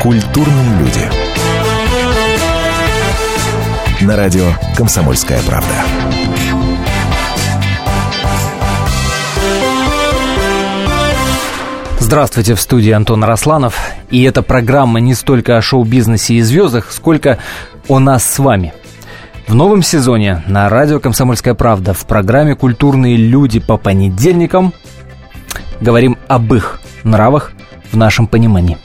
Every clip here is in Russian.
Культурные люди. На радио «Комсомольская правда». Здравствуйте, в студии Антон Росланов. И эта программа не столько о шоу-бизнесе и звездах, сколько о нас с вами. В новом сезоне на радио «Комсомольская правда» в программе «Культурные люди» по понедельникам говорим об их нравах в нашем понимании.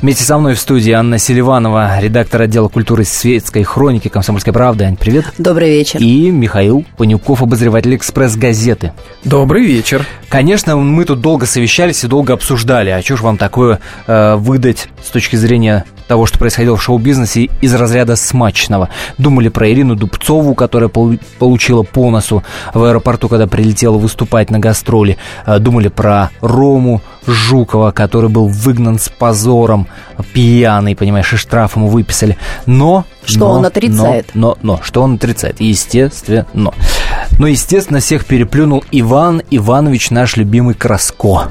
Вместе со мной в студии Анна Селиванова, редактор отдела культуры светской хроники «Комсомольской правды». Ань, привет. Добрый вечер. И Михаил Панюков, обозреватель «Экспресс-газеты». Добрый вечер. Конечно, мы тут долго совещались и долго обсуждали, а что ж вам такое э, выдать с точки зрения того, что происходило в шоу-бизнесе из разряда смачного. Думали про Ирину Дубцову, которая получила по носу в аэропорту, когда прилетела выступать на гастроли. Э, думали про Рому Жукова, который был выгнан с позором, пьяный, понимаешь, и штраф ему выписали. Но... Что но, он отрицает. Но, но, но, что он отрицает, естественно. Но, естественно, всех переплюнул Иван Иванович, наш любимый Краско.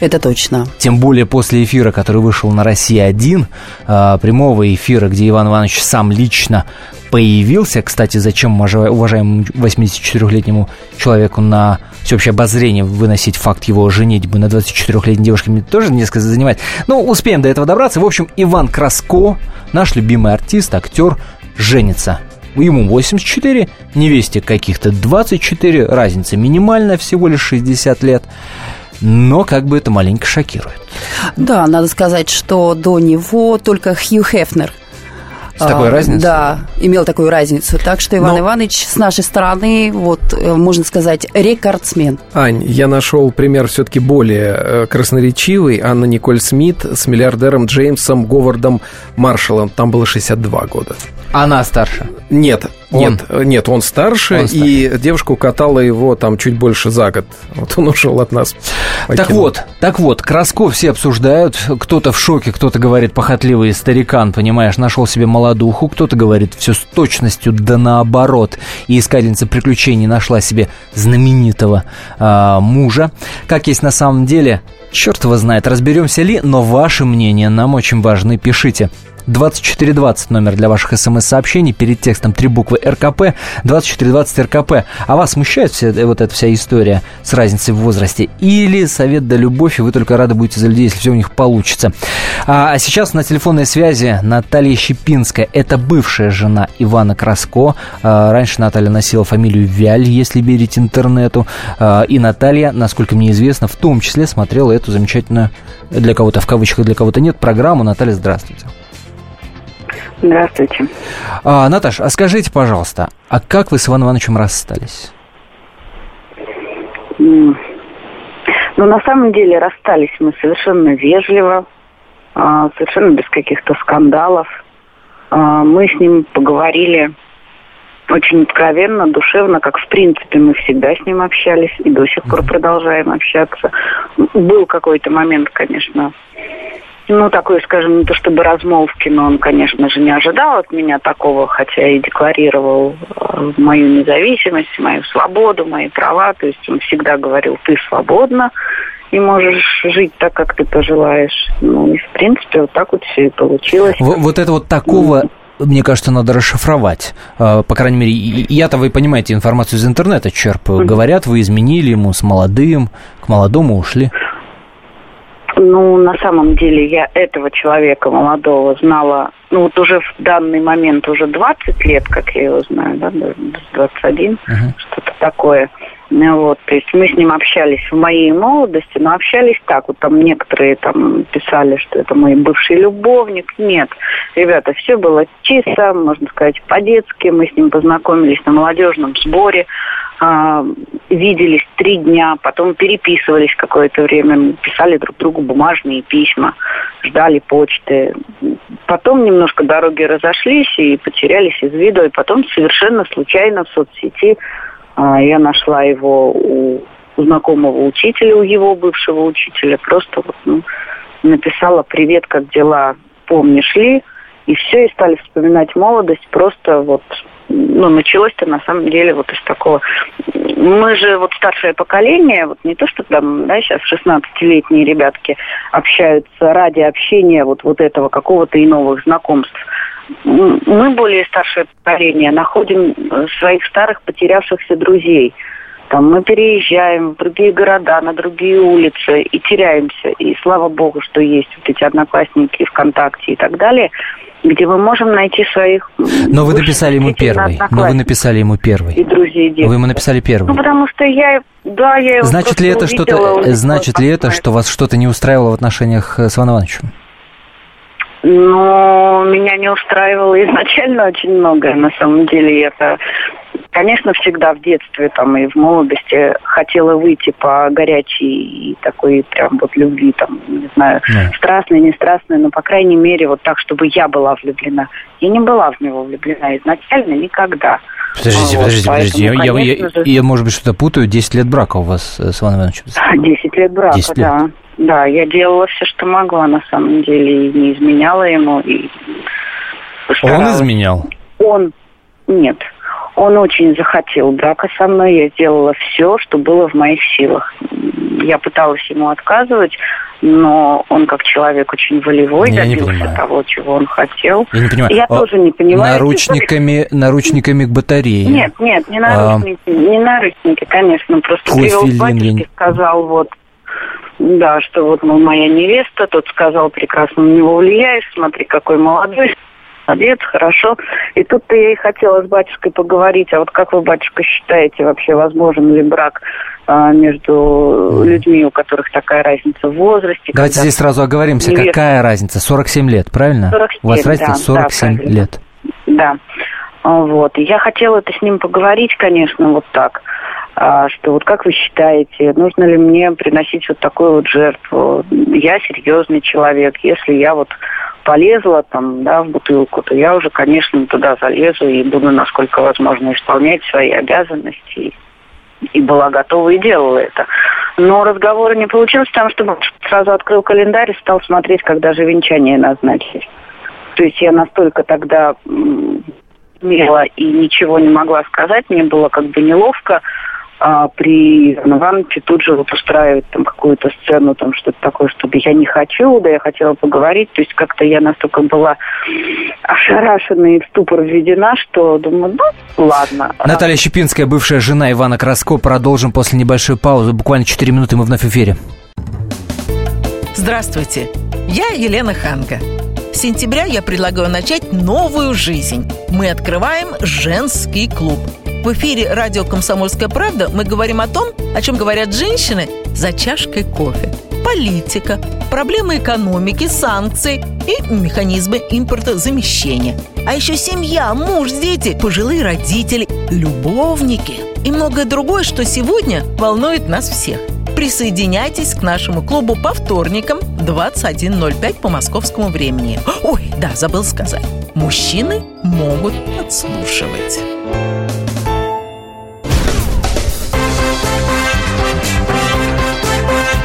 Это точно. Тем более после эфира, который вышел на «Россия-1», а, прямого эфира, где Иван Иванович сам лично появился. Кстати, зачем уважаемому 84-летнему человеку на всеобщее обозрение выносить факт его женитьбы на 24-летней девушке мне тоже несколько занимает. Но ну, успеем до этого добраться. В общем, Иван Краско, наш любимый артист, актер, женится. Ему 84, невесте каких-то 24, разница минимальная, всего лишь 60 лет но как бы это маленько шокирует. Да, надо сказать, что до него только Хью Хефнер – с такой а, разницей? Да, имел такую разницу. Так что Иван Но... Иванович с нашей стороны, вот, э, можно сказать, рекордсмен. Ань, я нашел пример все-таки более э, красноречивый. Анна Николь Смит с миллиардером Джеймсом Говардом Маршалом. Там было 62 года. Она старше? Нет, Нет, э, нет, он старше, он старше, и девушка укатала его там чуть больше за год. Вот он ушел от нас. Покинул. Так вот, так вот, Краско все обсуждают, кто-то в шоке, кто-то говорит похотливый старикан, понимаешь, нашел себе молодуху, кто-то говорит все с точностью да наоборот, и искательница приключений нашла себе знаменитого э, мужа. Как есть на самом деле, черт его знает, разберемся ли, но ваше мнение нам очень важны, пишите. 2420 номер для ваших смс-сообщений. Перед текстом три буквы РКП. 2420 РКП. А вас смущает вся, вот эта вся история с разницей в возрасте? Или совет да любовь, и вы только рады будете за людей, если все у них получится? А, а сейчас на телефонной связи Наталья Щепинская. Это бывшая жена Ивана Краско. А, раньше Наталья носила фамилию Вяль, если верить интернету. А, и Наталья, насколько мне известно, в том числе смотрела эту замечательную, для кого-то в кавычках, для кого-то нет, программу. Наталья, здравствуйте. Здравствуйте. А, Наташа, а скажите, пожалуйста, а как вы с Иваном Ивановичем расстались? Ну, на самом деле расстались мы совершенно вежливо, а, совершенно без каких-то скандалов. А, мы с ним поговорили очень откровенно, душевно, как в принципе мы всегда с ним общались и до сих пор продолжаем общаться. Был какой-то момент, конечно, ну, такой, скажем, не то чтобы размолвки, но он, конечно же, не ожидал от меня такого, хотя и декларировал э, мою независимость, мою свободу, мои права. То есть он всегда говорил, ты свободна и можешь жить так, как ты пожелаешь. Ну, и, в принципе, вот так вот все и получилось. Вот, вот это вот такого мне кажется, надо расшифровать. Э, по крайней мере, я-то, вы понимаете, информацию из интернета черпаю. Говорят, вы изменили ему с молодым, к молодому ушли. Ну, на самом деле, я этого человека молодого знала, ну, вот уже в данный момент уже 20 лет, как я его знаю, да, 21, uh-huh. что-то такое. Ну, вот, то есть мы с ним общались в моей молодости, но общались так. Вот там некоторые там писали, что это мой бывший любовник. Нет, ребята, все было чисто, можно сказать, по-детски. Мы с ним познакомились на молодежном сборе. А, виделись три дня, потом переписывались какое-то время, писали друг другу бумажные письма, ждали почты. Потом немножко дороги разошлись и потерялись из виду, и потом совершенно случайно в соцсети а, я нашла его у знакомого учителя, у его бывшего учителя, просто вот, ну, написала «Привет, как дела? Помнишь ли?» И все, и стали вспоминать молодость просто вот ну, началось-то на самом деле вот из такого... Мы же вот старшее поколение, вот не то, что там, да, сейчас 16-летние ребятки общаются ради общения вот, вот этого какого-то и новых знакомств. Мы более старшее поколение находим своих старых потерявшихся друзей – там мы переезжаем в другие города, на другие улицы и теряемся. И слава богу, что есть вот эти одноклассники ВКонтакте и так далее, где мы можем найти своих... Но вы написали ему первый. Но вы написали ему первый. И друзей. Детей. Вы ему написали первый. Ну, потому что я... Да, я его Значит ли это что-то... Значит ли это, что вас что-то не устраивало в отношениях с Иваном Ивановичем? Но меня не устраивало изначально очень многое, на самом деле. Это Конечно, всегда в детстве там и в молодости хотела выйти по горячей и такой прям вот любви, там, не знаю, yeah. страстной, не страстной, но, по крайней мере, вот так, чтобы я была влюблена. Я не была в него влюблена изначально никогда. Подождите, вот, подождите, подождите. Я, я, я, я, может быть, что-то путаю. Десять лет брака у вас с Иваном Ивановичем? Десять лет брака, 10 лет. да. Да, я делала все, что могла, на самом деле, и не изменяла ему, и Он изменял? Он, нет, он очень захотел брака со мной. Я сделала все, что было в моих силах. Я пыталась ему отказывать, но он как человек очень волевой, я добился того, чего он хотел. Я не понимаю. Я а тоже не понимаю. Наручниками, наручниками к батарее. Нет, нет, не наручники, а... не наручники, конечно. Просто привел батюшки, сказал, вот, да, что вот, мол, моя невеста, тот сказал, прекрасно на него влияешь, смотри, какой молодой, молодец, хорошо. И тут-то я и хотела с батюшкой поговорить, а вот как вы, батюшка, считаете, вообще возможен ли брак а, между людьми, у которых такая разница в возрасте? Давайте здесь сразу оговоримся, невеста... какая разница? 47 лет, правильно? 47, у вас разница да, 47 да, лет. Да. Вот. И я хотела это с ним поговорить, конечно, вот так что вот как вы считаете, нужно ли мне приносить вот такую вот жертву? Я серьезный человек, если я вот полезла там, да, в бутылку, то я уже, конечно, туда залезу и буду, насколько возможно, исполнять свои обязанности. И была готова и делала это. Но разговора не получилось, потому что сразу открыл календарь и стал смотреть, когда же венчание назначить. То есть я настолько тогда смела и ничего не могла сказать, мне было как бы неловко а, при Иване Ивановиче тут же вот устраивать там какую-то сцену, там что-то такое, чтобы я не хочу, да я хотела поговорить. То есть как-то я настолько была ошарашена и в ступор введена, что думаю, ну, ладно. Наталья Щепинская, бывшая жена Ивана Краско. Продолжим после небольшой паузы. Буквально 4 минуты мы вновь в эфире. Здравствуйте, я Елена Ханга. С сентября я предлагаю начать новую жизнь. Мы открываем женский клуб – в эфире радио «Комсомольская правда» мы говорим о том, о чем говорят женщины за чашкой кофе. Политика, проблемы экономики, санкции и механизмы импортозамещения. А еще семья, муж, дети, пожилые родители, любовники и многое другое, что сегодня волнует нас всех. Присоединяйтесь к нашему клубу по вторникам 21.05 по московскому времени. Ой, да, забыл сказать. Мужчины могут подслушивать.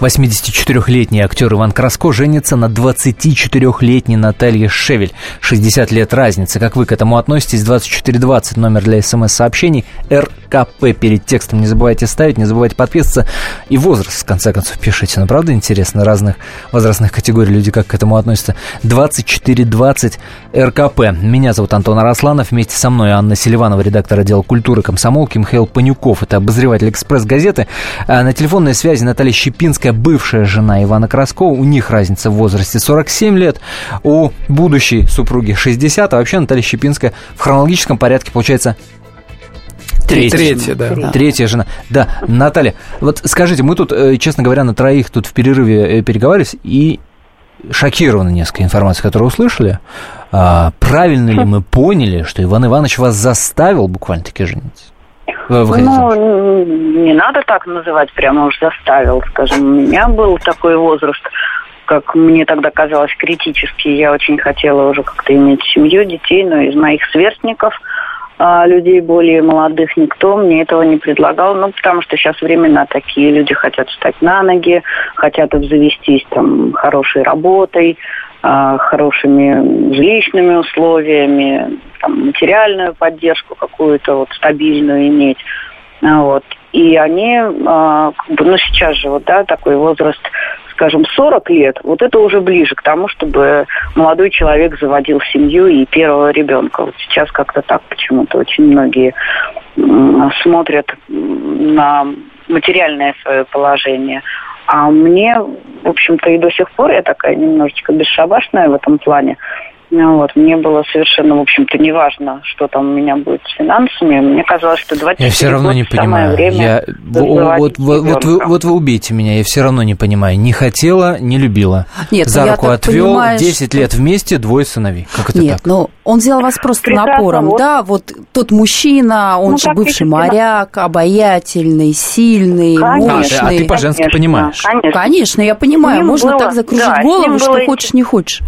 84-летний актер Иван Краско женится на 24-летней Наталье Шевель. 60 лет разницы. Как вы к этому относитесь? 2420 номер для смс-сообщений. РКП перед текстом не забывайте ставить, не забывайте подписываться. И возраст, в конце концов, пишите. Ну, правда, интересно, разных возрастных категорий люди как к этому относятся. 2420 РКП. Меня зовут Антон Арасланов. Вместе со мной Анна Селиванова, редактор отдела культуры комсомолки. Михаил Панюков, это обозреватель «Экспресс-газеты». А на телефонной связи Наталья Щепинская, бывшая жена Ивана Краскова. У них разница в возрасте 47 лет. У будущей супруги 60. А вообще Наталья Щепинская в хронологическом порядке, получается, Третья, Третья, да. Третья жена. Да, Наталья, вот скажите, мы тут, э, честно говоря, на троих тут в перерыве э, переговаривались и шокированы несколько информации, которую услышали. А, правильно ли мы поняли, что Иван Иванович вас заставил буквально-таки жениться? Ну, не надо так называть, прямо уж заставил, скажем. У меня был такой возраст, как мне тогда казалось, критический. Я очень хотела уже как-то иметь семью, детей, но из моих сверстников а, людей более молодых никто мне этого не предлагал, ну, потому что сейчас времена такие, люди хотят встать на ноги, хотят обзавестись там хорошей работой, хорошими жилищными условиями, там, материальную поддержку какую-то вот стабильную иметь. А, вот. И они, бы, ну, сейчас же вот, да, такой возраст скажем, 40 лет, вот это уже ближе к тому, чтобы молодой человек заводил семью и первого ребенка. Вот сейчас как-то так почему-то очень многие смотрят на материальное свое положение. А мне, в общем-то, и до сих пор я такая немножечко бесшабашная в этом плане. Ну вот. Мне было совершенно, в общем-то, неважно, что там у меня будет с финансами. Мне казалось, что 20 Я все равно не понимаю. Время я... вот, вот, вот, вы, вот вы убейте меня, я все равно не понимаю. Не хотела, не любила. Нет, За руку отвел, понимаю, 10 что... лет вместе, двое сыновей. Как это Нет, так? ну он взял вас просто Прекрасно, напором. Вот. Да, вот тот мужчина, он ну, же бывший моряк, обаятельный, сильный, конечно. мощный. А, а ты по-женски конечно, понимаешь. Конечно. конечно, я понимаю. Можно было, так закружить да, голову, что было... хочешь, не хочешь.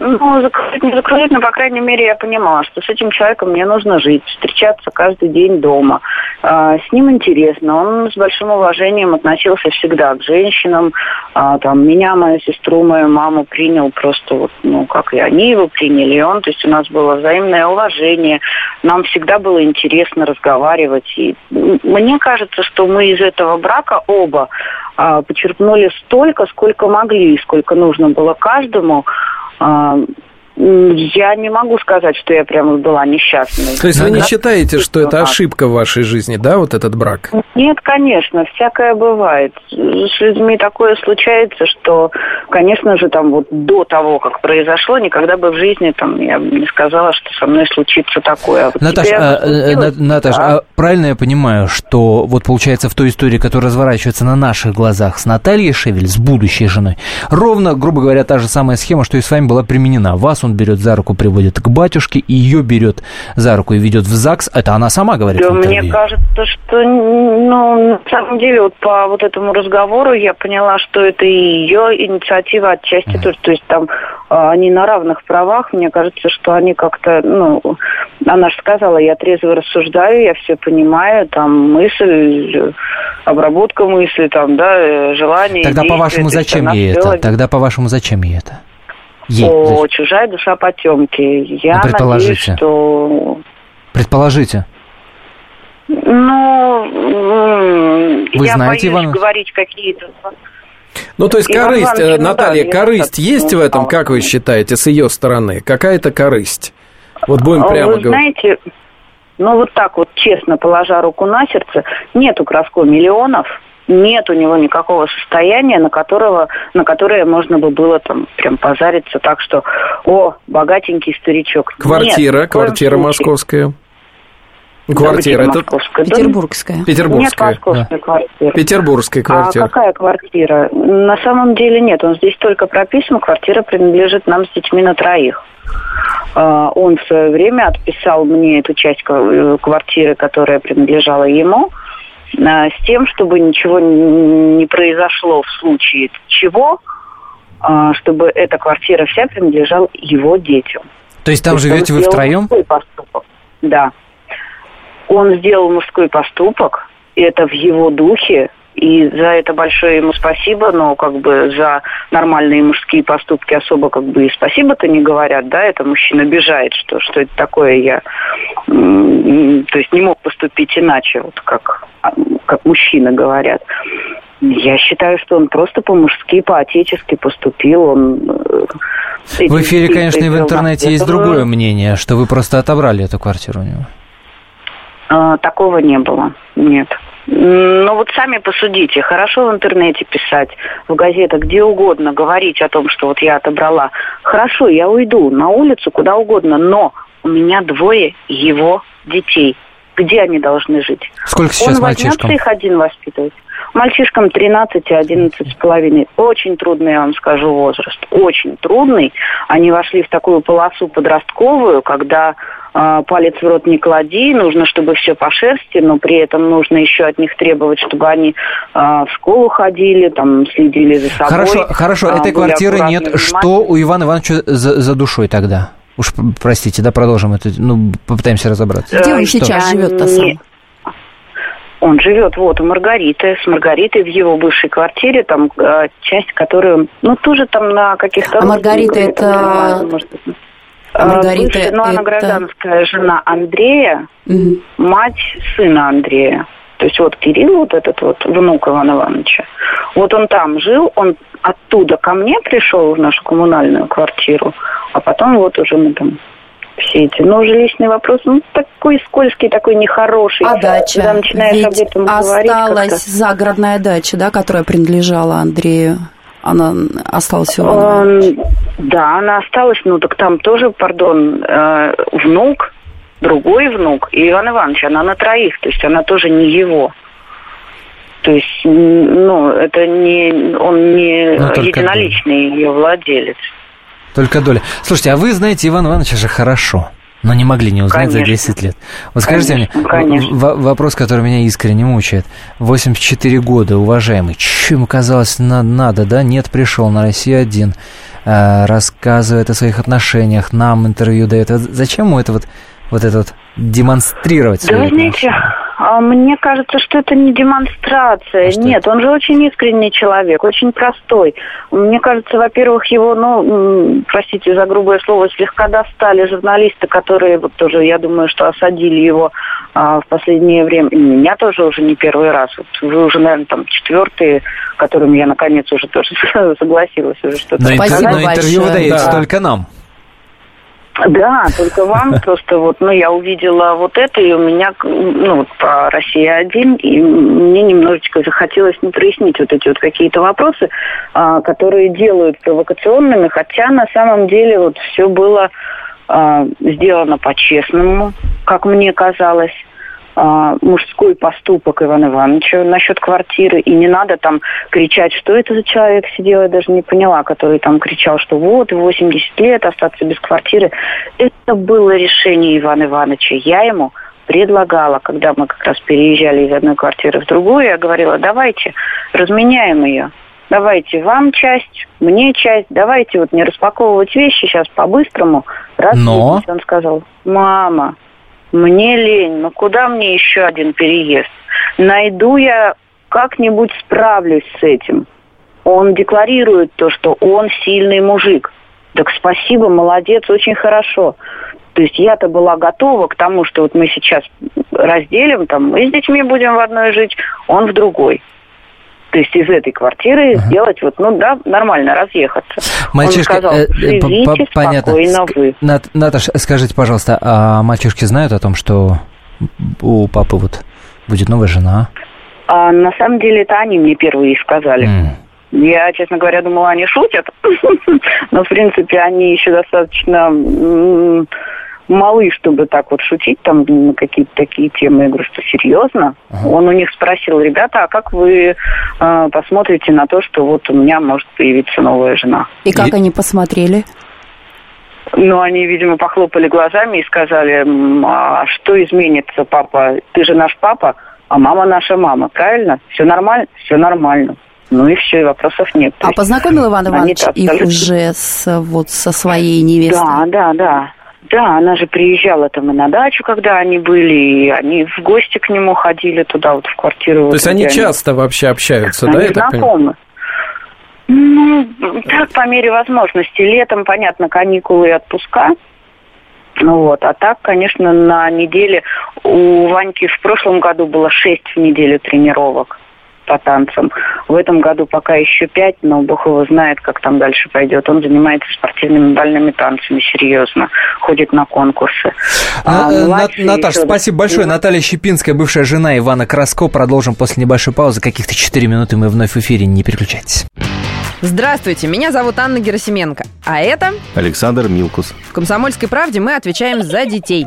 Ну, закрыть, не закрыть, но, по крайней мере, я понимала, что с этим человеком мне нужно жить, встречаться каждый день дома. А, с ним интересно. Он с большим уважением относился всегда к женщинам. А, там, меня, мою сестру, мою маму принял просто вот, ну, как и они его приняли, и он. То есть у нас было взаимное уважение. Нам всегда было интересно разговаривать. И мне кажется, что мы из этого брака оба а, почерпнули столько, сколько могли, сколько нужно было каждому. Um, Я не могу сказать, что я прямо была несчастной. То есть вы не считаете, что это ошибка в вашей жизни, да, вот этот брак? Нет, конечно, всякое бывает. С людьми такое случается, что, конечно же, там вот до того, как произошло, никогда бы в жизни там я бы не сказала, что со мной случится такое. А вот Наташа, а, э, Наташ, да? а правильно я понимаю, что вот получается в той истории, которая разворачивается на наших глазах с Натальей Шевель, с будущей женой, ровно, грубо говоря, та же самая схема, что и с вами была применена. Вас он берет за руку, приводит к батюшке, и ее берет за руку и ведет в ЗАГС. Это она сама говорит да, мне кажется, что, ну, на самом деле, вот по вот этому разговору я поняла, что это и ее инициатива отчасти mm-hmm. тоже. То есть там а, они на равных правах. Мне кажется, что они как-то, ну, она же сказала, я трезво рассуждаю, я все понимаю, там мысль, обработка мысли, там, да, желание. Тогда, по-вашему, зачем ей это? Тогда, по-вашему, зачем ей это? Ей, О, чужая душа потемки. Я ну, надеюсь, что... Предположите. Ну, Вы я знаете, боюсь Иван... говорить какие-то... Ну, то есть Иван корысть, Иванович, э, ну Наталья, да, корысть есть в этом, как вы считаете, с ее стороны? Какая-то корысть? Вот будем прямо Вы говорить. знаете, ну вот так вот честно, положа руку на сердце, нету Краско миллионов, нет у него никакого состояния, на, которого, на которое можно бы было там прям позариться так, что «О, богатенький старичок». Квартира, Нет, квартира московская. Квартира, это петербургская. Петербургская. Нет московская да. квартира. Петербургская квартира. А какая квартира? На самом деле нет, он здесь только прописан, квартира принадлежит нам с детьми на троих. А, он в свое время отписал мне эту часть э, квартиры, которая принадлежала ему, с тем, чтобы ничего не произошло в случае чего, э, чтобы эта квартира вся принадлежала его детям. То есть там То живете вы втроем? Поступок. Да. Он сделал мужской поступок, и это в его духе, и за это большое ему спасибо, но как бы за нормальные мужские поступки особо как бы и спасибо-то не говорят, да, это мужчина обижает, что, что это такое я, то есть не мог поступить иначе, вот как, как мужчины говорят. Я считаю, что он просто по-мужски, по-отечески поступил. Он э, в эфире, конечно, и в интернете есть другое мнение, что вы просто отобрали эту квартиру у него. А, такого не было, нет. Ну вот сами посудите. Хорошо в интернете писать, в газетах, где угодно, говорить о том, что вот я отобрала. Хорошо, я уйду на улицу, куда угодно, но у меня двое его детей. Где они должны жить? Сколько сейчас Он мальчишкам? их один воспитывать. Мальчишкам 13 и 11 с половиной. Очень трудный, я вам скажу, возраст. Очень трудный. Они вошли в такую полосу подростковую, когда палец в рот не клади, нужно, чтобы все по шерсти, но при этом нужно еще от них требовать, чтобы они э, в школу ходили, там, следили за собой. Хорошо, хорошо, э, этой квартиры нет. Что у Ивана Ивановича за, за душой тогда? Уж простите, да, продолжим это, ну, попытаемся разобраться. Где он сейчас живет-то сам? Он живет вот у Маргариты, с Маргаритой в его бывшей квартире, там э, часть, которую, ну, тоже там на каких-то... А Маргарита это... Может, а Маргарита бывшая, ну, она гражданская жена Андрея, угу. мать сына Андрея. То есть вот Кирилл, вот этот вот внук Ивана Ивановича, вот он там жил, он оттуда ко мне пришел в нашу коммунальную квартиру, а потом вот уже мы там все эти. Но уже личный вопрос, ну, такой скользкий, такой нехороший. А дача? Когда начинаешь Ведь об этом осталась говорить, загородная дача, да, которая принадлежала Андрею? Она осталась у Ивана Да, она осталась, ну, так там тоже, пардон, э, внук, другой внук и Иван Иванович. Она на троих, то есть она тоже не его. То есть, ну, это не, он не ну, единоличный ее владелец. Только доля. Слушайте, а вы знаете Ивана Ивановича же хорошо, но не могли не узнать конечно. за 10 лет. Вот скажите конечно, мне, конечно. вопрос, который меня искренне мучает. 84 года, уважаемый, что ему казалось надо, надо, да? Нет, пришел на Россию один, э, рассказывает о своих отношениях, нам интервью дает. Зачем ему это вот, вот это вот демонстрировать? Да вы знаете, а мне кажется, что это не демонстрация. А Нет, он же очень искренний человек, очень простой. Мне кажется, во-первых, его, ну, простите за грубое слово, слегка достали журналисты, которые вот тоже, я думаю, что осадили его а, в последнее время. И меня тоже уже не первый раз. Вот вы уже, наверное, там четвертый, которым я наконец уже тоже согласилась уже что-то. Но, Спасибо но интервью вы даете да. только нам. Да, только вам просто вот, ну, я увидела вот это, и у меня, ну, по «Россия-1», и мне немножечко захотелось не прояснить вот эти вот какие-то вопросы, а, которые делают провокационными, хотя на самом деле вот все было а, сделано по-честному, как мне казалось. А, мужской поступок Ивана Ивановича насчет квартиры, и не надо там кричать, что это за человек сидел, я даже не поняла, который там кричал, что вот, 80 лет, остаться без квартиры. Это было решение Ивана Ивановича. Я ему предлагала, когда мы как раз переезжали из одной квартиры в другую, я говорила, давайте разменяем ее. Давайте вам часть, мне часть, давайте вот не распаковывать вещи сейчас по-быстрому. Раз Но... Он сказал, мама, мне лень, ну куда мне еще один переезд? Найду я как-нибудь справлюсь с этим. Он декларирует то, что он сильный мужик. Так спасибо, молодец, очень хорошо. То есть я-то была готова к тому, что вот мы сейчас разделим, там, мы с детьми будем в одной жить, он в другой. То есть из этой квартиры ага. сделать вот, ну да, нормально разъехаться. Мальчишка, Он сказал, э, живите понятно. спокойно вы. Нат, Наташ, скажите, пожалуйста, а мальчишки знают о том, что у папы вот будет новая жена? А, на самом деле это они мне первые сказали. Mm. Я, честно говоря, думала, они шутят. Но, в принципе, они еще достаточно малы, чтобы так вот шутить там на какие-то такие темы. Я говорю, что серьезно? Ага. Он у них спросил, ребята, а как вы э, посмотрите на то, что вот у меня может появиться новая жена? И как и... они посмотрели? Ну, они, видимо, похлопали глазами и сказали, а что изменится, папа? Ты же наш папа, а мама наша мама, правильно? Все нормально? Все нормально. Ну и все, и вопросов нет. А познакомил Иван Иванович их уже с, вот, со своей невестой? Да, да, да. Да, она же приезжала там и на дачу, когда они были, и они в гости к нему ходили туда, вот в квартиру. То вот, есть они часто они... вообще общаются, они да? Знакомы. Ну, так, по мере возможности. Летом, понятно, каникулы и отпуска. Вот. А так, конечно, на неделе у Ваньки в прошлом году было шесть в неделю тренировок по танцам. В этом году пока еще пять, но Бог его знает, как там дальше пойдет. Он занимается спортивными бальными танцами, серьезно, ходит на конкурсы. А, а, Наташа, еще... спасибо большое. Наталья Щепинская, бывшая жена Ивана Краско. Продолжим после небольшой паузы. Каких-то 4 минуты мы вновь в эфире. Не переключайтесь. Здравствуйте, меня зовут Анна Герасименко, а это... Александр Милкус. В «Комсомольской правде» мы отвечаем за детей.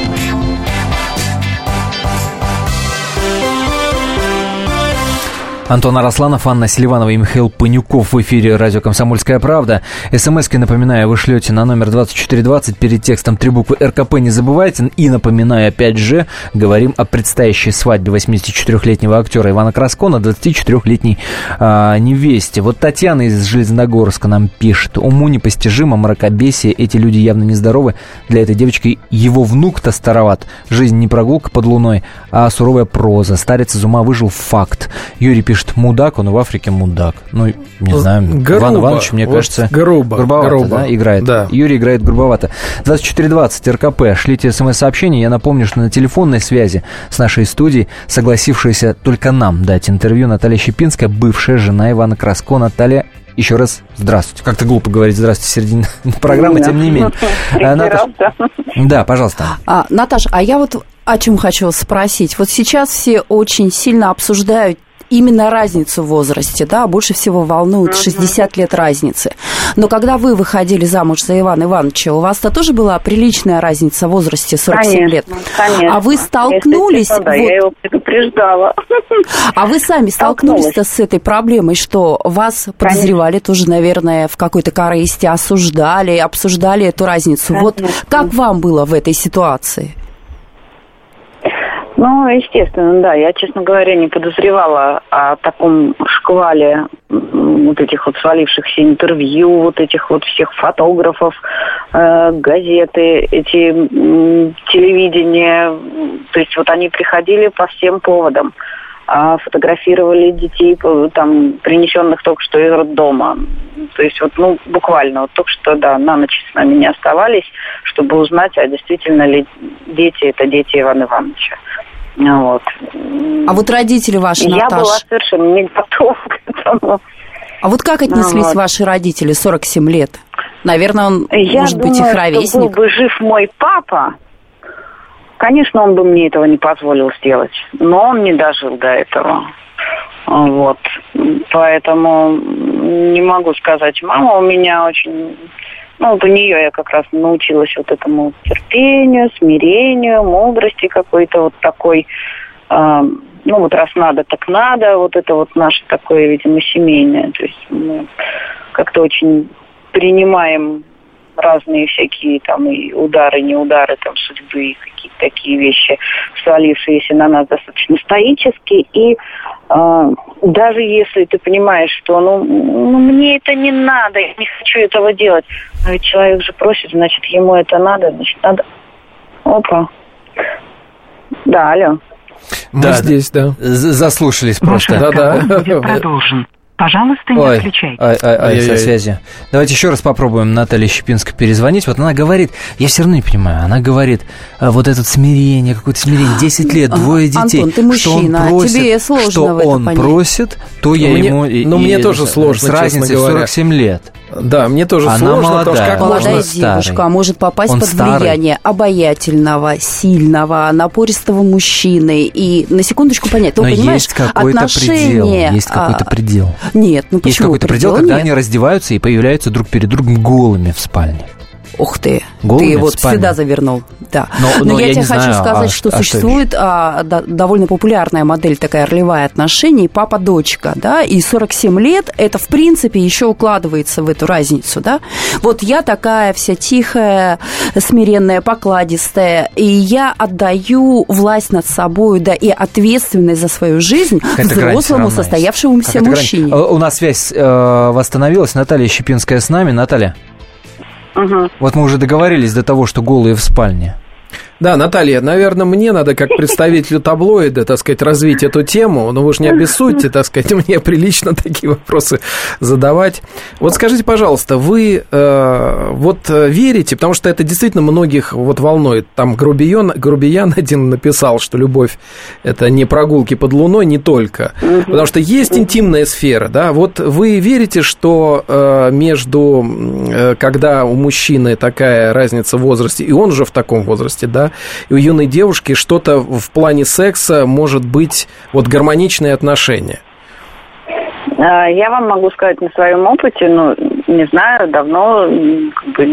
Антон Арасланов, Анна Селиванова и Михаил Панюков в эфире радио «Комсомольская правда». СМСки, напоминаю, вы шлете на номер 2420 перед текстом три буквы РКП не забывайте. И напоминаю, опять же, говорим о предстоящей свадьбе 84-летнего актера Ивана Краско на 24-летней а, невесте. Вот Татьяна из Железногорска нам пишет. Уму непостижимо, мракобесие, эти люди явно нездоровы. Для этой девочки его внук-то староват. Жизнь не прогулка под луной, а суровая проза. Старец из ума выжил факт. Юрий пишет, пишет мудак, он в Африке мудак. Ну, не знаю, грубо, Иван Иванович, мне вот кажется, грубо, грубовато грубо. Да, играет. Да. Юрий играет грубовато. 2420 РКП, шлите смс-сообщение. Я напомню, что на телефонной связи с нашей студией, согласившаяся только нам дать интервью, Наталья Щепинская, бывшая жена Ивана Краско. Наталья, еще раз здравствуйте. Как-то глупо говорить здравствуйте в середине программы, тем не менее. А, Наташ... Да, пожалуйста. А, Наташа, а я вот о чем хочу спросить. Вот сейчас все очень сильно обсуждают именно разницу в возрасте, да, больше всего волнует 60 лет разницы. Но когда вы выходили замуж за Ивана Ивановича, у вас-то тоже была приличная разница в возрасте 47 конечно, лет. Конечно. А вы столкнулись... Если, да, вот, я его предупреждала. А вы сами столкнулись-то с этой проблемой, что вас подозревали конечно. тоже, наверное, в какой-то корысти, осуждали, обсуждали эту разницу. Конечно. Вот как вам было в этой ситуации? Ну, естественно, да. Я, честно говоря, не подозревала о таком шквале вот этих вот свалившихся интервью, вот этих вот всех фотографов, э, газеты, эти телевидения. То есть вот они приходили по всем поводам а фотографировали детей, там, принесенных только что из роддома. То есть вот, ну, буквально, вот только что, да, на ночь с нами не оставались, чтобы узнать, а действительно ли дети это дети Ивана Ивановича. Вот. А вот родители ваши, Я Наташа? была совершенно не готова к этому. А вот как отнеслись вот. ваши родители 47 лет? Наверное, он, Я может думаю, быть, их ровесник. Что был бы жив мой папа, конечно, он бы мне этого не позволил сделать. Но он не дожил до этого. Вот. Поэтому не могу сказать. Мама у меня очень ну, вот у нее я как раз научилась вот этому терпению, смирению, мудрости какой-то вот такой. Э, ну, вот раз надо, так надо. Вот это вот наше такое, видимо, семейное. То есть мы как-то очень принимаем разные всякие там и удары, не удары там судьбы, и какие-то такие вещи, свалившиеся на нас достаточно стоически. И э, даже если ты понимаешь, что ну, ну мне это не надо, я не хочу этого делать, но ведь человек же просит, значит ему это надо, значит надо. Опа. Да, алло. Мы да, здесь, да. Заслушались просто. Да-да. Продолжен. Пожалуйста, не Ой, отключайте. Ай, ай, ай, со связи. Давайте еще раз попробуем Наталье Щепинской перезвонить. Вот она говорит, я все равно не понимаю, она говорит, а, вот это смирение, какое-то смирение, 10 лет, двое детей. Антон, ты мужчина, что он просит, тебе сложно что в это он понять. просит, то я мне, ему... Ну, мне и, тоже сложно, С разницей в 47 лет. Да, мне тоже Она сложно, молодая. потому что как Молодая можно... девушка может попасть Он под старый. влияние обаятельного, сильного, напористого мужчины. И на секундочку понять, ты Но понимаешь, есть какой-то отношения... предел. Есть какой-то а, предел. Нет, ну Есть почему какой-то предел, предела когда нет? они раздеваются и появляются друг перед другом голыми в спальне. Ух ты, Голыми ты вот спальне. сюда завернул. Да. Но- Но, но я, я тебе хочу знаю, сказать, а- что а что существует а, да- довольно популярная модель такая ролевая отношений папа-дочка, да, и 47 лет это в принципе еще укладывается в эту разницу, да. Вот я такая вся тихая, смиренная, покладистая, и я отдаю власть над собой, да, и ответственность за свою жизнь грань взрослому состоявшемуся мужчине. Э, У нас связь э, восстановилась. Наталья Щепинская с нами. Наталья, Угу. вот мы уже договорились до того, что голые в спальне. Да, Наталья, наверное, мне надо, как представителю таблоида, так сказать, развить эту тему. Но вы же не обессудьте, так сказать, мне прилично такие вопросы задавать. Вот скажите, пожалуйста, вы э, вот э, верите, потому что это действительно многих вот волнует. Там Грубиян, Грубиян один написал, что любовь – это не прогулки под луной, не только. Потому что есть интимная сфера, да. Вот вы верите, что э, между, э, когда у мужчины такая разница в возрасте, и он уже в таком возрасте, да, у юной девушки что-то в плане секса может быть вот гармоничные отношения? А, Я вам могу сказать на своем опыте, ну, не знаю, давно, как бы,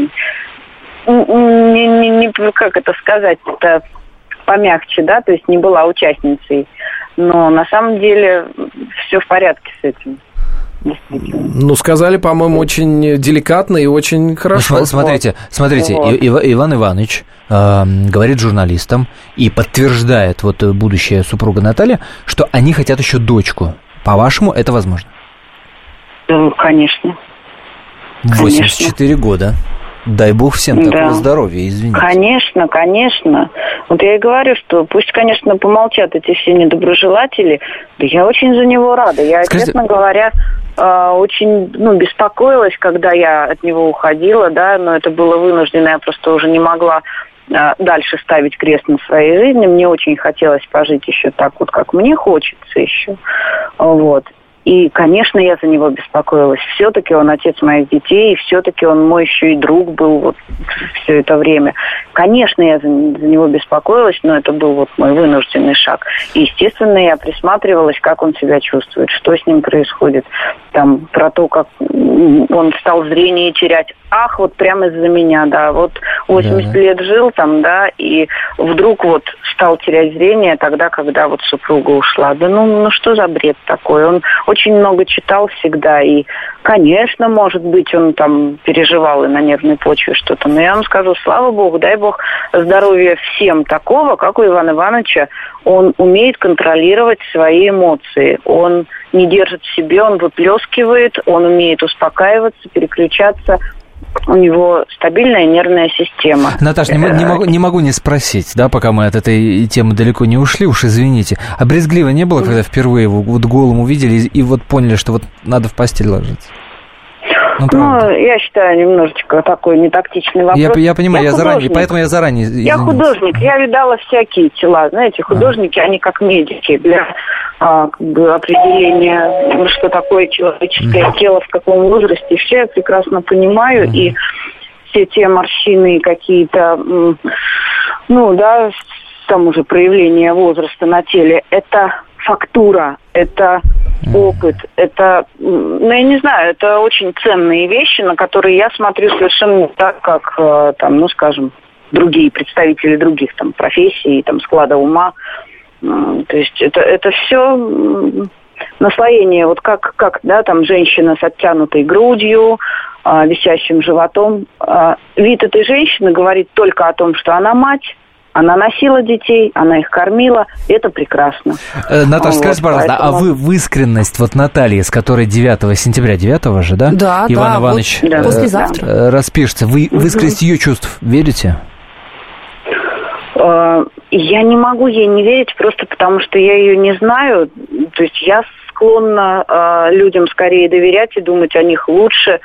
не, не, не- как это сказать, это помягче, да, то есть не была участницей. Но на самом деле все в порядке с этим. Ну, сказали, по-моему, очень деликатно и очень Ну, хорошо. см- смотрите, смотрите, Вот. И- Ива- Иван Иванович э, говорит журналистам и подтверждает вот э, будущая супруга Наталья, что они хотят еще дочку. По-вашему, это возможно? Ну, Конечно. 84 года. Дай бог всем Да. такого здоровья, извините. Конечно, конечно. Вот я и говорю, что пусть, конечно, помолчат эти все недоброжелатели. Да я очень за него рада. Я, Скажите- честно говоря, э, очень ну, беспокоилась, когда я от него уходила, да, но это было вынуждено, я просто уже не могла э, дальше ставить крест на своей жизни. Мне очень хотелось пожить еще так вот, как мне хочется еще. Вот. И, конечно, я за него беспокоилась. Все-таки он отец моих детей, и все-таки он мой еще и друг был вот все это время. Конечно, я за, за него беспокоилась, но это был вот мой вынужденный шаг. И, естественно, я присматривалась, как он себя чувствует, что с ним происходит. Там про то, как он стал зрение терять. Ах, вот прямо из-за меня, да. Вот 80 Да. лет жил там, да, и вдруг вот стал терять зрение тогда, когда вот супруга ушла. Да ну, ну что за бред такой? Он очень много читал всегда, и, конечно, может быть, он там переживал и на нервной почве что-то. Но я вам скажу, слава богу, дай бог здоровья всем такого, как у Ивана Ивановича. Он умеет контролировать свои эмоции. Он не держит в себе, он выплескивает, он умеет успокаиваться, переключаться. У него стабильная нервная система. Наташ, не, не могу, не могу не спросить, да, пока мы от этой темы далеко не ушли, уж извините. А брезгливо не было, когда впервые его вот голым увидели и вот поняли, что вот надо в постель ложиться? Ну. Ну, я считаю, немножечко такой нетактичный вопрос. я, я понимаю, я, заранее, художник. поэтому я заранее Я извинюсь. художник, я видала всякие тела. Знаете, художники, они как медики для а, как бы определения, что такое человеческое тело, в каком возрасте. Все я прекрасно понимаю. И все те морщины какие-то, ну, да, там уже проявления возраста на теле, это фактура, это опыт, это, ну, я не знаю, это очень ценные вещи, на которые я смотрю совершенно не так, как, э, там, ну, скажем, другие представители других там профессий, там, склада ума. То есть это, это все наслоение, вот как, как, да, там, женщина с оттянутой грудью, а, висящим животом. А, Вид этой женщины говорит только о том, что она мать, она носила детей, она их кормила, и это прекрасно. Э, Наташа, Вот, скажите, пожалуйста, а поэтому- вы в искренность вот Натальи, с которой 9 сентября, 9 же, да? Да, Иван да, вот Иванович Да. послезавтра. э, распишется. Вы в искренность ее чувств верите? Э, Я не могу ей не верить просто потому, что я ее не знаю. То есть я склонна э, людям скорее доверять и думать о них лучше, э,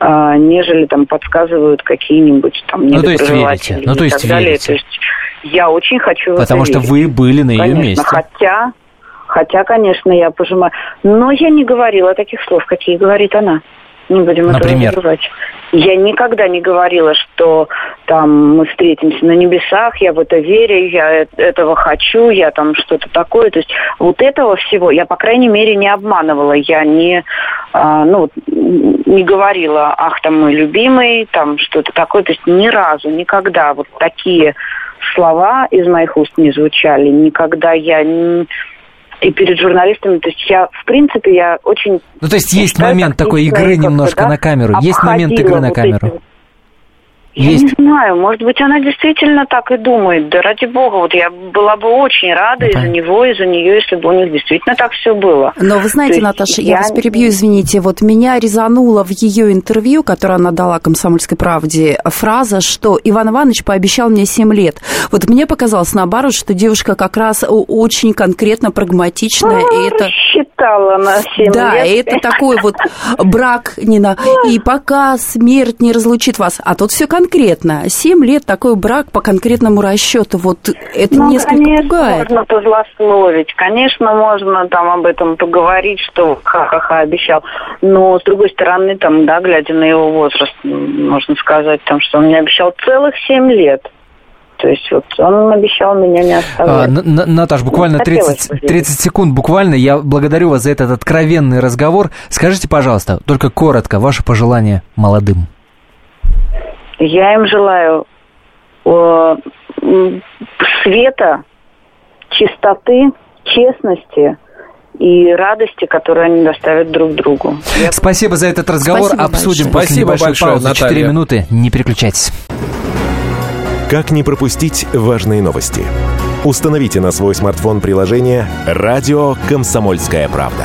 нежели там подсказывают какие-нибудь там Ну, то есть верите. Ну, то есть далее. верите. То есть я очень хочу Потому что верить. вы были на ее Конечно, месте. хотя, хотя, конечно, я пожимаю. Но я не говорила таких слов, какие говорит она. Не будем Например? этого забывать. Я никогда не говорила, что там мы встретимся на небесах, я в это верю, я э- этого хочу, я там что-то такое. То есть вот этого всего я, по крайней мере, не обманывала. Я не, а, ну, не говорила, ах, там мой любимый, там что-то такое. То есть ни разу, никогда вот такие слова из моих уст не звучали. Никогда я не... И перед журналистами, то есть я, в принципе, я очень... Ну, то есть есть момент такой игры немножко да, на камеру. Есть момент игры на вот камеру. эти- Я Есть. не знаю, может быть, она действительно так и думает. Да ради бога, вот я была бы очень рада Ну, из-за него, из-за нее, если бы у них действительно так все было. Но вы знаете, То Наташа, я я вас не- перебью, извините, вот меня резанула в ее интервью, которое она дала «Комсомольской правде», фраза, что Иван Иванович пообещал мне 7 лет. Вот мне показалось, наоборот, что девушка как раз очень конкретно прагматичная, и это... Считала на 7 Да, лет. и это такой вот брак, Нина, и пока смерть не разлучит вас. А тут все конкретно. Семь лет такой брак по конкретному расчету. Вот это Ну, несколько конечно, пугает. можно позлословить. Конечно, можно там об этом поговорить, что ха-ха-ха обещал. Но, с другой стороны, там, да, глядя на его возраст, можно сказать, там, что он мне обещал целых семь лет. То есть вот он обещал меня не оставлять. А, Наташ, буквально 30, 30 секунд, буквально. Я благодарю вас за этот откровенный разговор. Скажите, пожалуйста, только коротко, ваше пожелание молодым. Я им желаю э, света, чистоты, честности, и радости, которые они доставят друг другу. Спасибо за этот разговор. Спасибо Обсудим большое. после Спасибо небольшой большое, паузы. Наталья. 4 минуты. Не переключайтесь. Как не пропустить важные новости? Установите на свой смартфон приложение «Радио Комсомольская правда».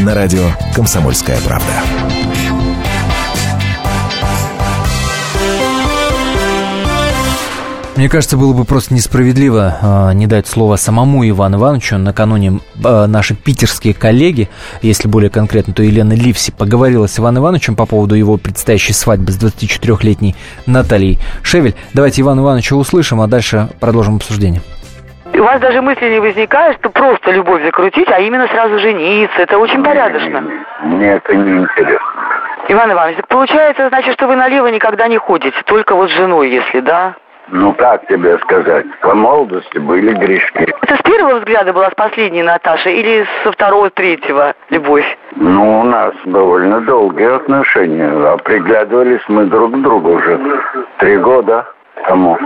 На радио «Комсомольская правда». Мне кажется, было бы просто несправедливо э, не дать слово самому Ивану Ивановичу. Накануне э, наши питерские коллеги, если более конкретно, то Елена Ливси поговорила с Иваном Ивановичем по поводу его предстоящей свадьбы с 24-летней Натальей Шевель. Давайте Ивана Ивановича услышим, а дальше продолжим обсуждение. У вас даже мысли не возникает, что просто любовь закрутить, а именно сразу жениться. Это очень порядочно. Мне это не интересно. Иван Иванович, так получается, значит, что вы налево никогда не ходите, только вот с женой, если, да? Ну, как тебе сказать, по молодости были грешки. Это с первого взгляда была с последней Наташей или со второго, третьего любовь? Ну, у нас довольно долгие отношения, а приглядывались мы друг к другу уже три года тому.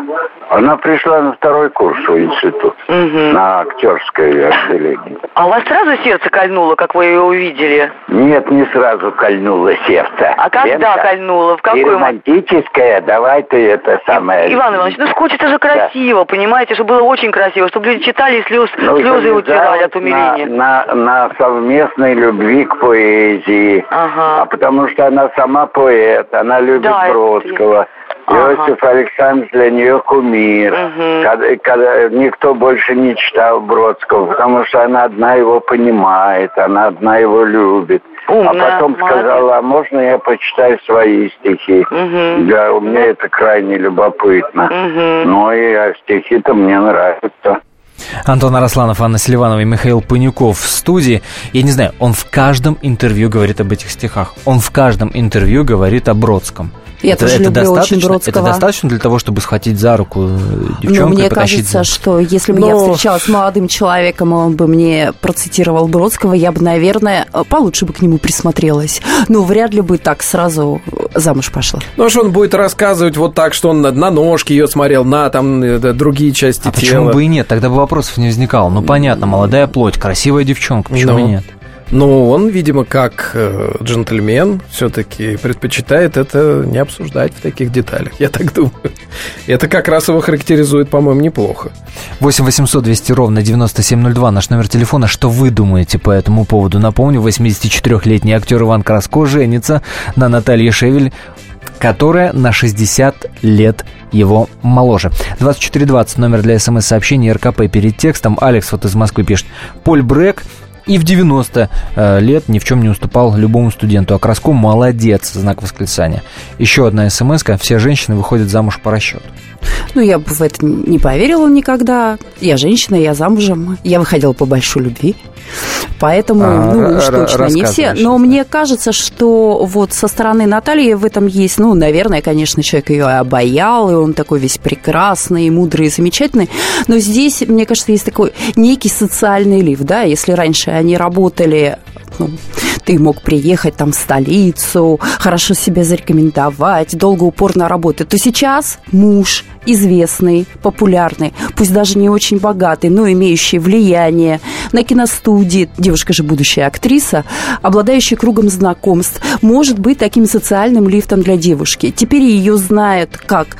Она пришла на второй курс в институт, Мгм. на актерское отделение. А у вас сразу сердце кольнуло, как вы ее увидели? Нет, не сразу кольнуло сердце. А когда Лента, кольнуло? В какой романтическое, давай ты это самое... Иван Иванович, ну хочется же красиво, понимаете, чтобы было очень красиво, чтобы люди читали и слез, Ну, слезы утирали от умиления. На, на, на совместной любви к поэзии. Ага. А потому что она сама поэт, она любит Да, это Бродского. Ага. Иосиф Александрович для нее кумир. Мгм. Когда, когда никто больше не читал Бродского, потому что она одна его понимает, она одна его любит. Умная, а потом молодец. сказала, а можно я почитаю свои стихи? Мгм. Да, у меня это крайне любопытно. Мгм. Ну и а стихи-то мне нравятся. Антон Арасланов, Анна Селиванова и Михаил Панюков в студии. Я не знаю, он в каждом интервью говорит об этих стихах. Он в каждом интервью говорит о Бродском. Я это, тоже это люблю достаточно, очень Бродского. Это достаточно для того, чтобы схватить за руку девчонку Но мне и потащить кажется, за- что если бы я Но- встречалась с молодым человеком, он бы мне процитировал Бродского, я бы, наверное, получше бы к нему присмотрелась. Но вряд ли бы так сразу замуж пошла. Ну, а что он будет рассказывать вот так, что он на, ножки ее смотрел, на там другие части А тела? почему бы и нет? Тогда бы вопросов не возникало. Ну, понятно, молодая плоть, красивая девчонка, почему Ну. и нет? Ну, он, видимо, как э, джентльмен все-таки предпочитает это не обсуждать в таких деталях, я так думаю. Это как раз его характеризует, по-моему, неплохо. 8 800 200 ровно 9702 наш номер телефона. Что вы думаете по этому поводу? Напомню, 84-летний актер Иван Краско женится на Наталье Шевель, которая на 60 лет его моложе. 2420 номер для смс-сообщений РКП перед текстом. Алекс вот из Москвы пишет. Поль Брек и в 90 э, лет ни в чем не уступал любому студенту. А Краско молодец, знак восклицания. Еще одна смс -ка. Все женщины выходят замуж по расчету. Ну, я бы в это не поверила никогда. Я женщина, я замужем. Я выходила по большой любви. Поэтому, А, ну, уж точно не все. Но что мне кажется, что вот со стороны Натальи в этом есть, ну, наверное, конечно, человек ее обаял, и он такой весь прекрасный, мудрый и замечательный. Но здесь, мне кажется, есть такой некий социальный лифт, да, если раньше они работали ну, ты мог приехать там в столицу, хорошо себя зарекомендовать, долго упорно работать, то сейчас муж известный, популярный, пусть даже не очень богатый, но имеющий влияние, на киностудии, девушка же будущая актриса, обладающая кругом знакомств, может быть таким социальным лифтом для девушки. Теперь ее знают как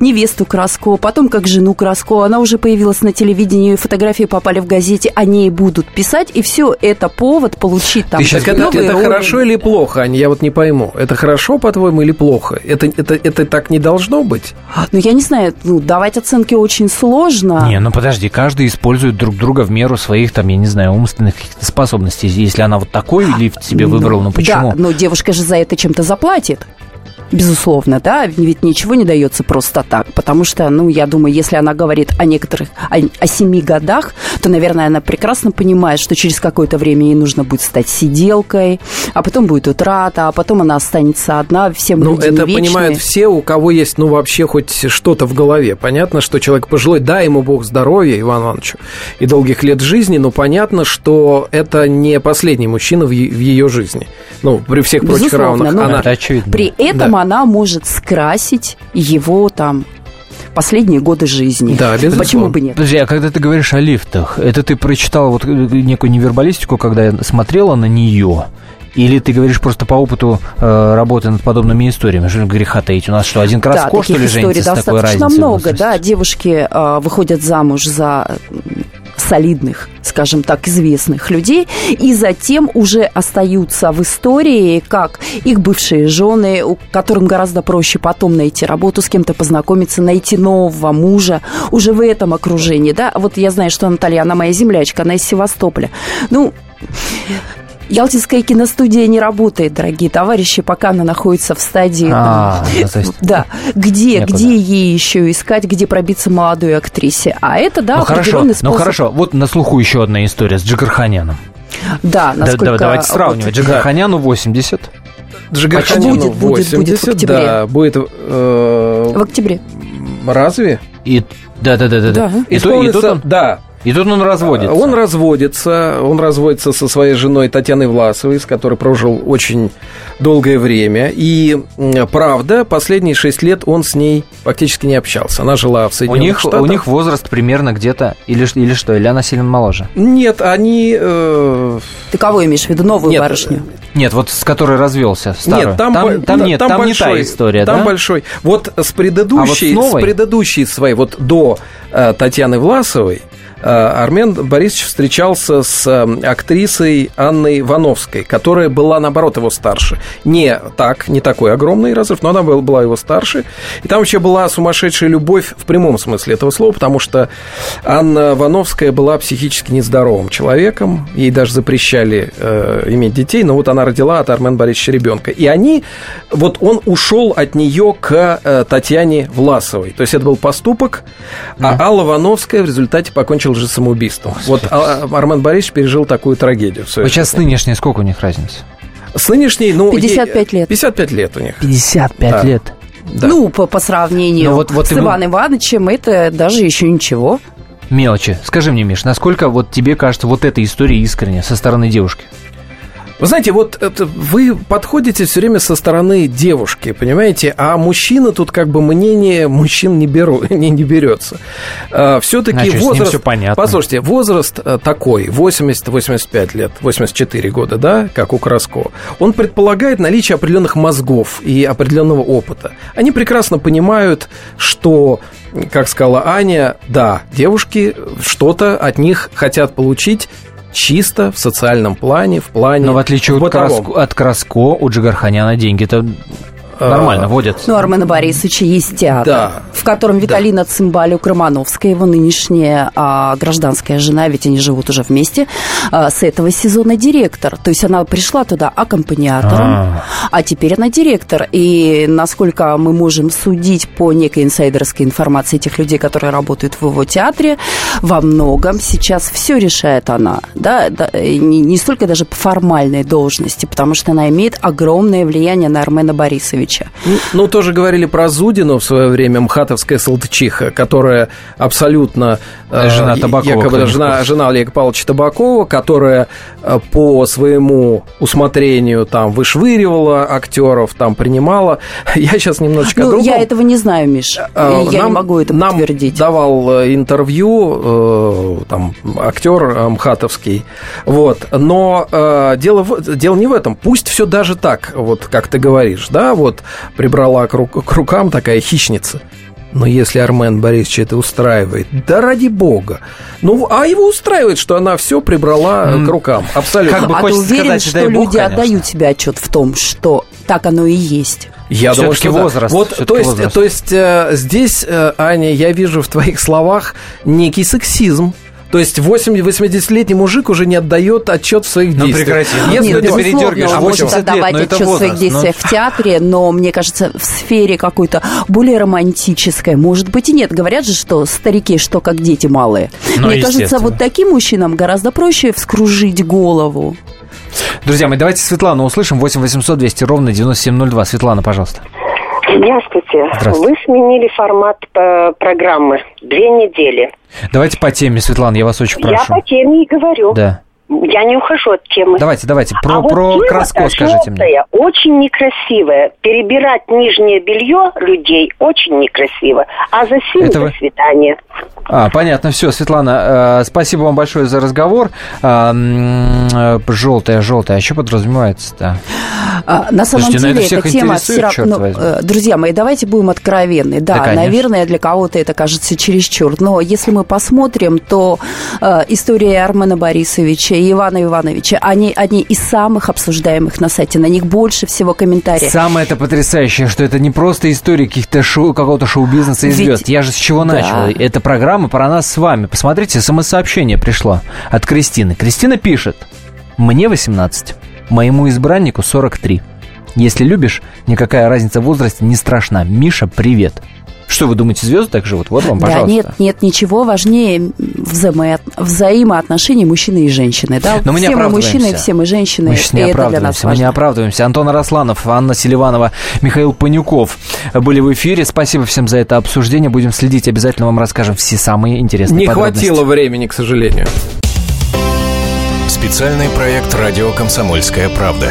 невесту Краско, потом как жену Краско. Она уже появилась на телевидении, фотографии попали в газете, о ней будут писать, и все это повод получить там. Ты сейчас, это, это хорошо или плохо, Аня? Я вот не пойму. Это хорошо, по-твоему, или плохо? Это, это, это так не должно быть? Ну, я не знаю, ну, давать оценки очень сложно. Не, ну подожди, каждый использует друг друга в меру своих, там, я не знаю, умственных способностей. Если она вот такой лифт себе ну, выбрала, ну почему? Да, но девушка же за это чем-то заплатит безусловно, да, ведь ничего не дается просто так, потому что, ну, я думаю, если она говорит о некоторых, о, о семи годах, то, наверное, она прекрасно понимает, что через какое-то время ей нужно будет стать сиделкой, а потом будет утрата, а потом она останется одна, всем Ну, это вечные. понимают все, у кого есть, ну, вообще хоть что-то в голове. Понятно, что человек пожилой, дай ему Бог здоровья, Иван Ивановичу, и долгих лет жизни, но понятно, что это не последний мужчина в, в ее жизни. Ну, при всех прочих равных. Она... Это очевидно. При этом да. Она может скрасить его там последние годы жизни. Да, безусловно. Почему бы нет? Подожди, а когда ты говоришь о лифтах, это ты прочитала вот некую невербалистику, когда я смотрела на нее? Или ты говоришь просто по опыту э, работы над подобными историями? Что греха таить? У нас что, один Краско, да, что ли, женится с такой разницей? много, да. Девушки э, выходят замуж за солидных, скажем так, известных людей, и затем уже остаются в истории как их бывшие жены, которым гораздо проще потом найти работу, с кем-то познакомиться, найти нового мужа уже в этом окружении, да. Вот я знаю, что Наталья, она моя землячка, она из Севастополя. Ну, Ялтинская киностудия не работает, дорогие товарищи, пока она находится в стадии... А, там, ну, да, где, где ей еще искать, где пробиться молодой актрисе. А это, да, ну, хорошо, способ... Ну хорошо, вот на слуху еще одна история с Джигарханяном. Да, насколько... Да, давайте сравнивать. Вот, Джигарханяну 80. Джигарханяну будет, 80, будет, будет в октябре. да, будет... Э, в октябре. Разве? И да, да, да, да. да. И, то, и тут он, да, и тут он разводится. Он разводится, он разводится со своей женой Татьяной Власовой, с которой прожил очень долгое время. И правда, последние шесть лет он с ней практически не общался. Она жила в Соединенных у них, Штатах. У них возраст примерно где-то, или, или что, или она сильно моложе? Нет, они... Э... Ты кого имеешь в виду, новую нет, барышню? Нет, вот с которой развелся, старую. Нет, там, там, там, нет, там, там большой, не та история, Там да? большой. Вот с предыдущей, а вот с, с предыдущей своей, вот до э, Татьяны Власовой, Э, Армен Борисович встречался с э, актрисой Анной Вановской, которая была, наоборот, его старше. Не так, не такой огромный разрыв, но она была его старше. И там вообще была сумасшедшая любовь в прямом смысле этого слова, потому что Анна Вановская была психически нездоровым человеком, ей даже запрещали э, иметь детей, но вот она родила от Армена Борисовича ребенка. И они, вот он ушел от нее к э, Татьяне Власовой. То есть это был поступок, да. а Алла Вановская в результате покончила покончил же самоубийством. Вот а, Армен Борисович пережил такую трагедию. Вот сейчас с нынешней сколько у них разница? С нынешней, ну... 55 лет. 55 лет у них. 55 да. лет. Да. Ну, по, по сравнению вот, вот с ему... Иваном Ивановичем, это даже еще ничего. Мелочи. Скажи мне, Миш, насколько вот тебе кажется вот эта история искренняя со стороны девушки? Вы знаете, вот это, вы подходите все время со стороны девушки, понимаете, а мужчина тут как бы мнение мужчин не, беру, не, не берется. А, Все-таки возраст... Все понятно. Послушайте, возраст э, такой, 80-85 лет, 84 года, да, как у Краско, он предполагает наличие определенных мозгов и определенного опыта. Они прекрасно понимают, что как сказала Аня, да, девушки что-то от них хотят получить, чисто в социальном плане, в плане... Но в отличие от, Краско, от Краско, у Джигарханяна деньги-то Нормально, водят. Ну, Армена Борисовича есть театр, да. в котором Виталина да. Цимбалюк Романовская, его нынешняя а, гражданская жена, ведь они живут уже вместе, а, с этого сезона директор. То есть она пришла туда аккомпаниатором, а, а теперь она директор. И насколько мы можем судить по некой инсайдерской информации этих людей, которые работают в его театре, во многом сейчас все решает она. Да? да не, не столько даже по формальной должности, потому что она имеет огромное влияние на Армена Борисовича Ефимовича. Ну, ну, тоже говорили про Зудину в свое время, мхатовская салтычиха, которая абсолютно... Э, жена Табакова. Якобы жена, жена Олега Павловича Табакова, которая э, по своему усмотрению там вышвыривала актеров, там принимала. Я сейчас немножечко ну, другом. я этого не знаю, Миш. Э, я нам, не могу это нам подтвердить. давал интервью там актер Мхатовский. Вот. Но дело, в, дело не в этом. Пусть все даже так, вот как ты говоришь, да, вот прибрала к, рук, к рукам такая хищница. Но если Армен Борисович это устраивает, да ради бога. Ну, а его устраивает, что она все прибрала mm. к рукам. Абсолютно. Как бы а ты уверен, сказать, что люди бог, отдают себе отчет в том, что так оно и есть? Я думаю, что возраст. Да. Вот, то есть, возраст. то есть э, здесь, э, Аня, я вижу в твоих словах некий сексизм. То есть 80-летний мужик уже не отдает отчет в своих ну, действиях. Прекрати. Если Нет, ты передергиваешь, он может отдавать лет, отчет в своих действиях но... в театре, но мне кажется, в сфере какой-то более романтической, может быть и нет. Говорят же, что старики, что как дети малые. Ну, мне кажется, вот таким мужчинам гораздо проще вскружить голову. Друзья мои, давайте Светлану услышим. 8 800 200 ровно 9702. Светлана, пожалуйста. Здравствуйте. Здравствуйте. Вы сменили формат э, программы. Две недели. Давайте по теме, Светлана, я вас очень прошу. Я по теме и говорю. Да. Я не ухожу от темы. Давайте, давайте, про, а про вот краску скажите мне. очень некрасивая. Перебирать нижнее белье людей очень некрасиво. А за сим Это до свидания. А, понятно, все, Светлана, э, спасибо вам большое за разговор. Э, э, желтая, желтая, а что подразумевается-то? А, на самом Слушайте, деле, эта тема все равно... Ну, э, друзья мои, давайте будем откровенны. Да, да наверное, для кого-то это кажется чересчур. Но если мы посмотрим, то э, история Армена Борисовича и Ивана Ивановича, они одни из самых обсуждаемых на сайте. На них больше всего комментариев. Самое это потрясающее, что это не просто история каких-то шоу, какого-то шоу-бизнеса и звезд. Я же с чего да. начал? Это программа про нас с вами. Посмотрите, смс-сообщение пришло от Кристины. Кристина пишет. Мне 18, моему избраннику 43. Если любишь, никакая разница в возрасте не страшна. Миша, привет. Что вы думаете, звезды так живут? Вот вам, пожалуйста. Да, нет, нет, ничего важнее взаимо... взаимоотношений мужчины и женщины. Да? Но мы все не мы мужчины, все мы женщины. Мы не оправдываемся, мы не оправдываемся. Антон Росланов, Анна Селиванова, Михаил Панюков были в эфире. Спасибо всем за это обсуждение. Будем следить, обязательно вам расскажем все самые интересные Не подробности. хватило времени, к сожалению. Специальный проект «Радио Комсомольская правда».